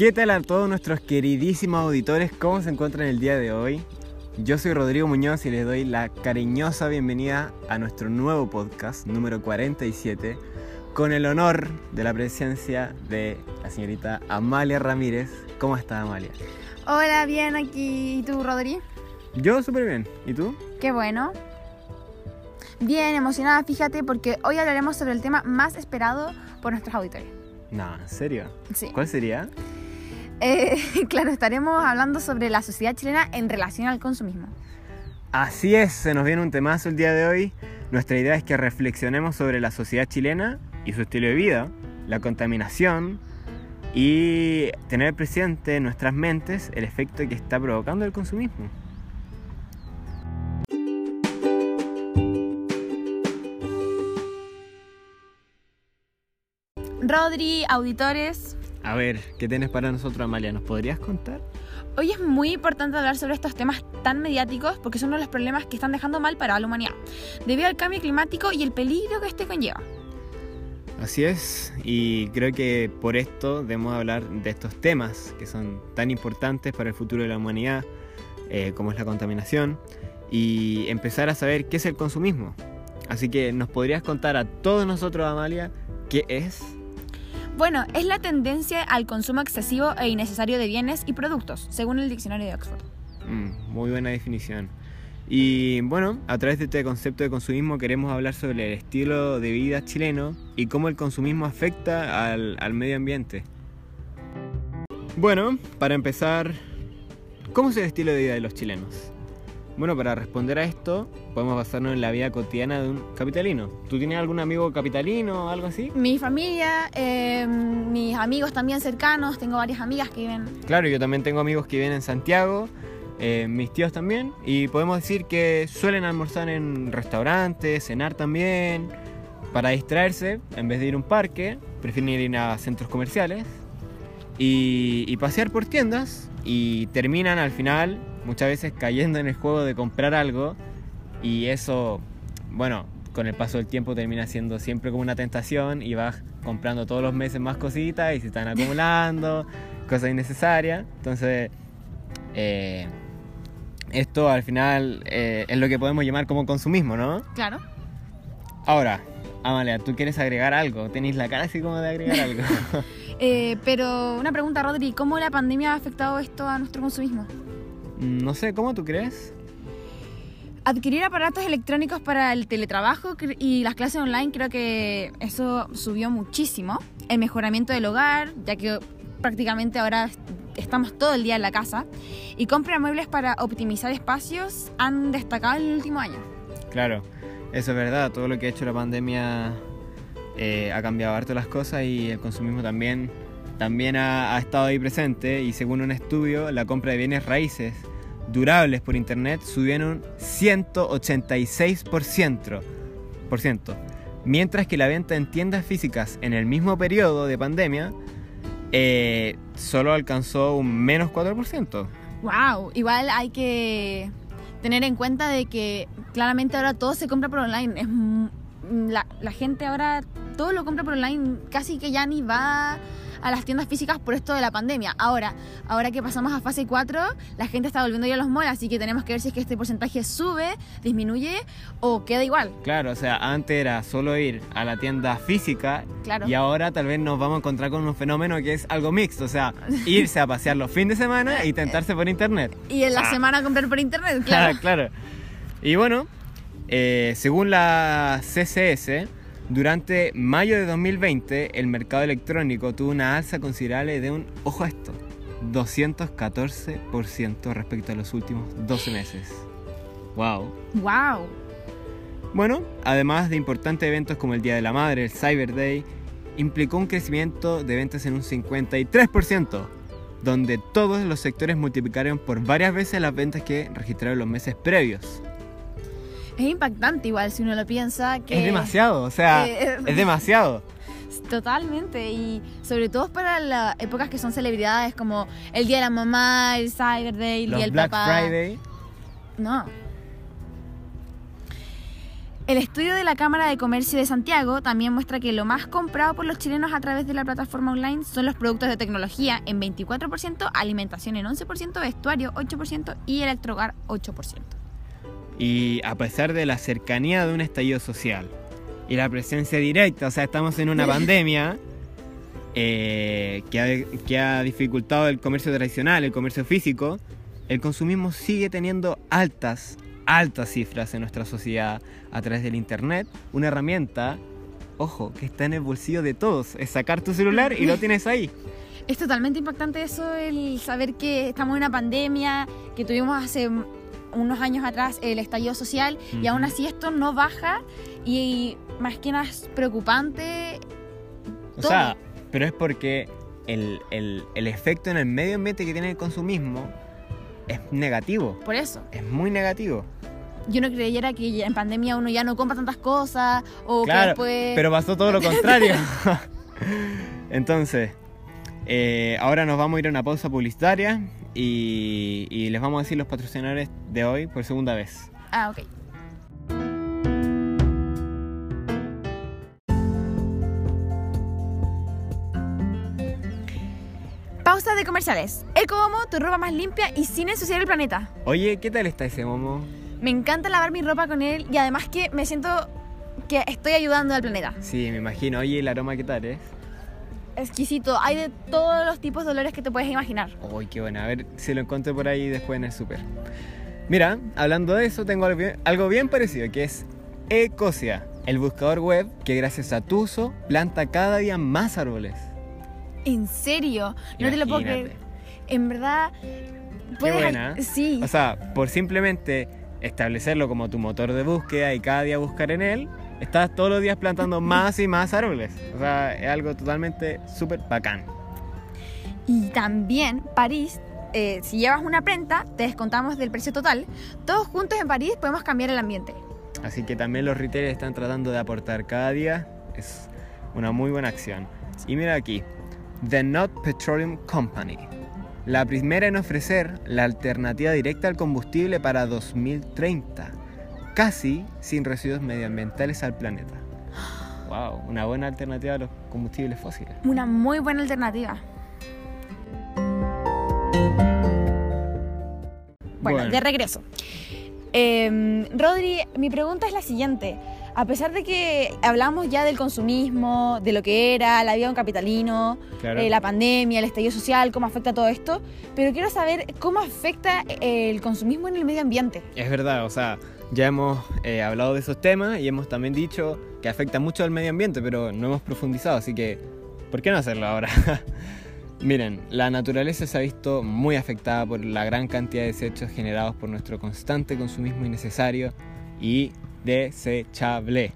¿Qué tal a todos nuestros queridísimos auditores? ¿Cómo se encuentran el día de hoy? Yo soy Rodrigo Muñoz y les doy la cariñosa bienvenida a nuestro nuevo podcast número 47 con el honor de la presencia de la señorita Amalia Ramírez. ¿Cómo estás Amalia? Hola, bien aquí. ¿Y tú, Rodri? Yo súper bien. ¿Y tú? Qué bueno. Bien emocionada, fíjate, porque hoy hablaremos sobre el tema más esperado por nuestros auditores. No, ¿en serio? Sí. ¿Cuál sería? Eh, claro, estaremos hablando sobre la sociedad chilena en relación al consumismo. Así es, se nos viene un temazo el día de hoy. Nuestra idea es que reflexionemos sobre la sociedad chilena y su estilo de vida, la contaminación y tener presente en nuestras mentes el efecto que está provocando el consumismo. Rodri, auditores, A ver, ¿qué tienes para nosotros, Amalia? ¿Nos podrías contar? hoy es muy importante hablar sobre estos temas tan mediáticos porque son uno de los problemas que están dejando mal para la humanidad, debido al cambio climático y el peligro que este conlleva. Así es, y creo que por esto debemos hablar de estos temas que son tan importantes para el futuro de la humanidad, eh, como es la contaminación, y empezar a saber qué es el consumismo. Así que nos podrías contar a todos nosotros, Amalia, qué es. Bueno, es la tendencia al consumo excesivo e innecesario de bienes y productos, según el diccionario de Oxford. Mm, muy buena definición. Y bueno, a través de este concepto de consumismo queremos hablar sobre el estilo de vida chileno y cómo el consumismo afecta al, al medio ambiente. Bueno, para empezar, ¿cómo es el estilo de vida de los chilenos? Bueno, para responder a esto, podemos basarnos en la vida cotidiana de un capitalino. ¿Tú tienes algún amigo capitalino o algo así? Mi familia, eh, mis amigos también cercanos, tengo varias amigas que viven. Claro, yo también tengo amigos que viven en Santiago, eh, mis tíos también, y podemos decir que suelen almorzar en restaurantes, cenar también, para distraerse, en vez de ir a un parque, prefieren ir a centros comerciales y, y pasear por tiendas y terminan al final muchas veces cayendo en el juego de comprar algo y eso, bueno, con el paso del tiempo termina siendo siempre como una tentación y vas comprando todos los meses más cositas y se están acumulando, cosas innecesarias. Entonces, eh, esto al final eh, es lo que podemos llamar como consumismo, ¿no? Claro. Ahora, Amalia, ¿tú quieres agregar algo? ¿Tenéis la cara así como de agregar algo? Eh, pero una pregunta, Rodri, ¿cómo la pandemia ha afectado esto a nuestro consumismo? No sé, ¿cómo tú crees? Adquirir aparatos electrónicos para el teletrabajo y las clases online creo que eso subió muchísimo. El mejoramiento del hogar, ya que prácticamente ahora est- estamos todo el día en la casa. Y compra muebles para optimizar espacios han destacado en el último año. Claro, eso es verdad. Todo lo que ha hecho la pandemia eh, ha cambiado harto las cosas y el consumismo también, también ha, estado ahí presente. Y según un estudio, la compra de bienes raíces durables por internet subió en un 186%, por ciento, mientras que la venta en tiendas físicas en el mismo periodo de pandemia eh, solo alcanzó un menos 4%. Wow, igual hay que tener en cuenta de que claramente ahora todo se compra por online. Es la, la gente ahora todo lo compra por online, casi que ya ni va a las tiendas físicas por esto de la pandemia. Ahora, ahora que pasamos a fase 4, la gente está volviendo ya a los malls, así que tenemos que ver si es que este porcentaje sube, disminuye o queda igual. Claro, o sea, antes era solo ir a la tienda física Claro. y ahora tal vez nos vamos a encontrar con un fenómeno que es algo mixto, o sea, irse a pasear los fines de semana y tentarse por internet. Y en la Ah. semana comprar por internet, Claro, claro. claro. Y bueno, eh, según la CCS, durante mayo de 2020 el mercado electrónico tuvo una alza considerable de un, ojo a esto, 214% respecto a los últimos 12 meses. ¡Wow! Wow. Bueno, además de importantes eventos como el Día de la Madre, el Cyber Day, implicó un crecimiento de ventas en un 53%, donde todos los sectores multiplicaron por varias veces las ventas que registraron los meses previos. Es impactante igual si uno lo piensa que Es demasiado, o sea, Eh, es demasiado. Totalmente, y sobre todo para las épocas que son celebridades como el Día de la Mamá, el Cyber Day, el Los Día del Black Papá. Friday, No. El estudio de la Cámara de Comercio de Santiago también muestra que lo más comprado por los chilenos a través de la plataforma online son los productos de tecnología en 24%, alimentación en 11%, vestuario 8% y electrogar 8%. Y a pesar de la cercanía de un estallido social y la presencia directa, o sea, estamos en una pandemia eh, que, ha, que ha dificultado el comercio tradicional, el comercio físico, el consumismo sigue teniendo altas, altas cifras en nuestra sociedad a través del Internet, una herramienta, ojo, que está en el bolsillo de todos, es sacar tu celular y lo tienes ahí. Es totalmente impactante eso, el saber que estamos en una pandemia, que tuvimos hace unos años atrás el estallido social y aún así esto no baja y más que nada es preocupante. O todo. sea, pero es porque el, el- el efecto en el medio ambiente que tiene el consumismo es negativo, Por eso, es muy negativo. yo no creyera que en pandemia uno ya no compra tantas cosas o que Claro, después... pero pasó todo lo contrario. Entonces, eh, ahora nos vamos a ir a una pausa publicitaria y, y les vamos a decir los patrocinadores de hoy por segunda vez. Ah, ok. Pausa de comerciales. Ecomomo, tu ropa más limpia y sin ensuciar el planeta. Oye, ¿qué tal está ese momo? Me encanta lavar mi ropa con él y además que me siento que estoy ayudando al planeta. Sí, me imagino. Oye, el aroma qué tal es? Exquisito. Hay de todos los tipos de olores que te puedes imaginar. Uy, qué buena. A ver si lo encuentro por ahí después en el súper. Mira, hablando de eso, tengo algo bien, algo bien parecido, que es Ecosia, el buscador web que gracias a tu uso planta cada día más árboles. ¿En serio? No te lo puedo creer. En verdad... puedes- buena. Sí. O sea, por simplemente establecerlo como tu motor de búsqueda y cada día buscar en él, estás todos los días plantando más y más árboles. O sea, es algo totalmente súper bacán. Y también París, eh, si llevas una prenda, te descontamos del precio total. Todos juntos en París podemos cambiar el ambiente. Así que también los retailers están tratando de aportar cada día. Es una muy buena acción. Y mira aquí, The Not Petroleum Company. La primera en ofrecer la alternativa directa al combustible para 2030. Casi sin residuos medioambientales al planeta. Wow, una buena alternativa a los combustibles fósiles. Una muy buena alternativa. Bueno, Bueno. de regreso. Eh, Rodri, mi pregunta es la siguiente. A pesar de que hablamos ya del consumismo, de lo que era la vida de un capitalino, Claro. eh, la pandemia, el estallido social, cómo afecta todo esto, pero quiero saber cómo afecta eh, el consumismo en el medio ambiente. Es verdad, o sea, ya hemos eh, hablado de esos temas y hemos también dicho que afecta mucho al medio ambiente, pero no hemos profundizado, así que, ¿por qué no hacerlo ahora? Miren, la naturaleza se ha visto muy afectada por la gran cantidad de desechos generados por nuestro constante consumismo innecesario y desechable.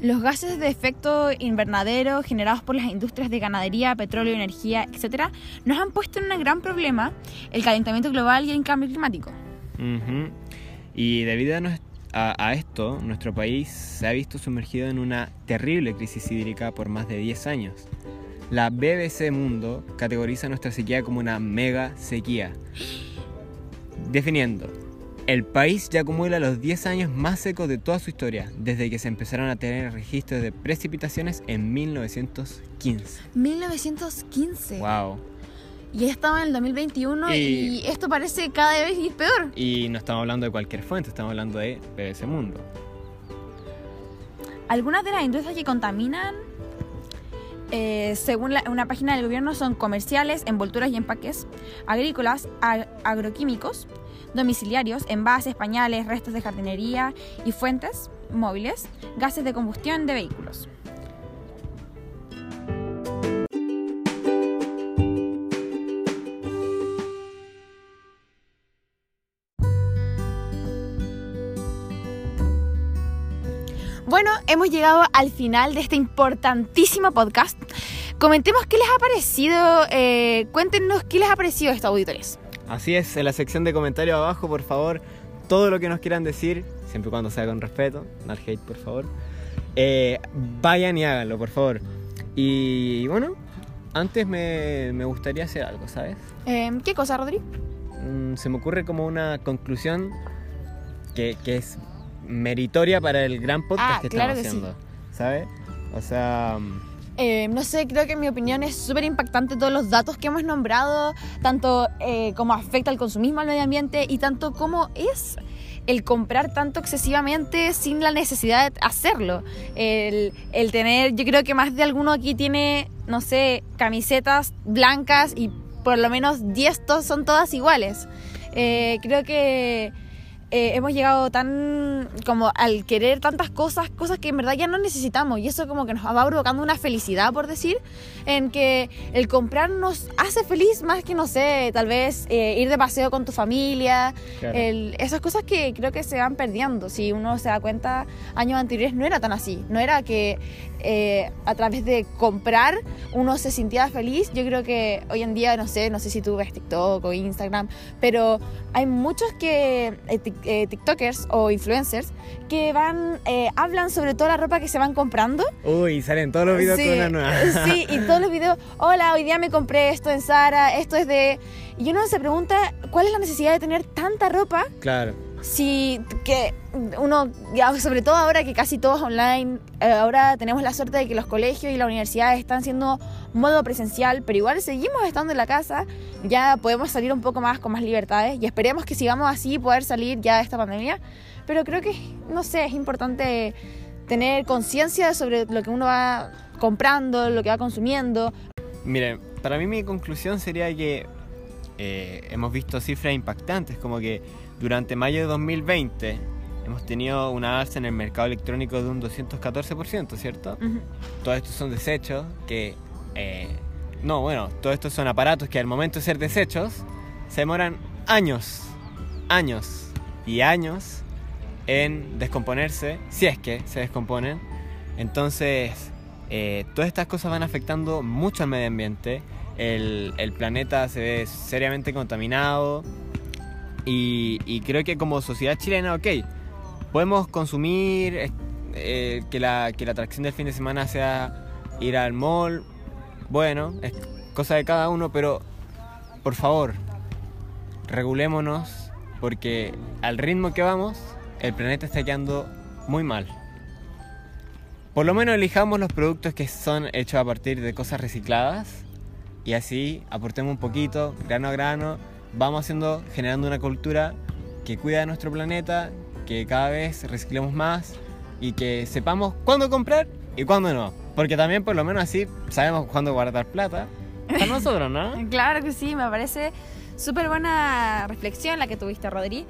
Los gases de efecto invernadero generados por las industrias de ganadería, petróleo, energía, etc., nos han puesto en un gran problema el calentamiento global y el cambio climático. Ujú. Y debido a, a- a esto, nuestro país se ha visto sumergido en una terrible crisis hídrica por más de 10 años. La BBC Mundo categoriza nuestra sequía como una mega sequía, definiendo, el país ya acumula los 10 años más secos de toda su historia, desde que se empezaron a tener registros de precipitaciones en 1915. 1915. ¡Wow! Y ya estamos en el 2021 y... Y- esto parece cada vez peor. Y no estamos hablando de cualquier fuente, estamos hablando de BBC Mundo. Algunas de las industrias que contaminan, eh, según la- una página del gobierno, son comerciales, envolturas y empaques, agrícolas, ag- agroquímicos, domiciliarios, envases, pañales, restos de jardinería y fuentes móviles, gases de combustión de vehículos. Hemos llegado al final de este importantísimo podcast. Comentemos qué les ha parecido, eh, cuéntenos qué les ha parecido estos auditores. Así es, en la sección de comentarios abajo, por favor, todo lo que nos quieran decir, siempre y cuando sea con respeto, no al hate, por favor. eh, vayan y háganlo, por favor. Y bueno, antes me, me gustaría hacer algo, ¿sabes? Eh, ¿Qué cosa, Rodri? Mm, se me ocurre como una conclusión que, que es meritoria para el gran podcast Ah, que claro estamos que sí. haciendo. ¿Sabes? O sea, Eh, no sé, creo que en mi opinión es súper impactante todos los datos que hemos nombrado, tanto eh, cómo afecta el consumismo al medio ambiente y tanto cómo es el comprar tanto excesivamente sin la necesidad de hacerlo. El, el tener, yo creo que más de alguno aquí tiene, no sé, camisetas blancas y por lo menos 10 to- son todas iguales. Eh, creo que eh, hemos llegado tan como al querer tantas cosas, cosas que en verdad ya no necesitamos y eso como que nos va provocando una felicidad por decir, en que el comprar nos hace feliz más que no sé, tal vez eh, ir de paseo con tu familia, Claro. el- esas cosas que creo que se van perdiendo. Si uno se da cuenta, años anteriores no era tan así, no era que eh, a través de comprar uno se sintiera feliz. Yo creo que hoy en día, no sé, no sé si tú ves TikTok o Instagram, pero hay muchos que eh, eh, TikTokers o influencers que van, eh, hablan sobre toda la ropa que se van comprando. Uy, salen todos los videos Sí, con una nueva. Sí, y todos los videos, hola, hoy día me compré esto en Zara, esto es de... Y uno se pregunta, ¿cuál es la necesidad de tener tanta ropa Claro. Si que uno, sobre todo ahora que casi todo es online, eh, ahora tenemos la suerte de que los colegios y las universidades están siendo modo presencial, pero igual seguimos estando en la casa, ya podemos salir un poco más con más libertades y esperemos que sigamos así, poder salir ya de esta pandemia, pero creo que, no sé, es importante tener conciencia sobre lo que uno va comprando, lo que va consumiendo. Miren, para mí mi conclusión sería que eh, hemos visto cifras impactantes, como que durante mayo de 2020 hemos tenido una alza en el mercado electrónico de un 214%, ¿cierto? Ujú. Todos estos son desechos que... eh, no, bueno, todos estos son aparatos que al momento de ser desechos se demoran años, años y años en descomponerse, si es que se descomponen. Entonces, eh, todas estas cosas van afectando mucho al medio ambiente. El, planeta se ve seriamente contaminado. Y, creo que como sociedad chilena, ok, podemos consumir, eh, que, la, que la atracción del fin de semana sea ir al mall. Bueno, es cosa de cada uno, pero por favor, regulémonos porque al ritmo que vamos, el planeta está quedando muy mal. Por lo menos elijamos los productos que son hechos a partir de cosas recicladas y así aportemos un poquito, grano a grano, vamos haciendo, generando una cultura que cuida de nuestro planeta, que cada vez reciclemos más y que sepamos cuándo comprar y cuándo no. Porque también por lo menos así sabemos cuándo guardar plata. Para nosotros, ¿no? Claro que sí, me parece súper buena reflexión la que tuviste, Rodri.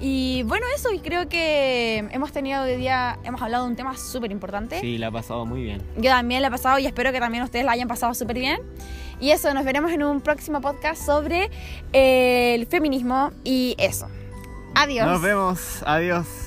Y bueno, eso, y creo que hemos tenido hoy día, hemos hablado de un tema súper importante. Sí, la ha pasado muy bien. Yo también la he pasado y espero que también ustedes la hayan pasado súper bien. Y eso, nos veremos en un próximo podcast sobre el feminismo y eso. Adiós. Nos vemos. Adiós.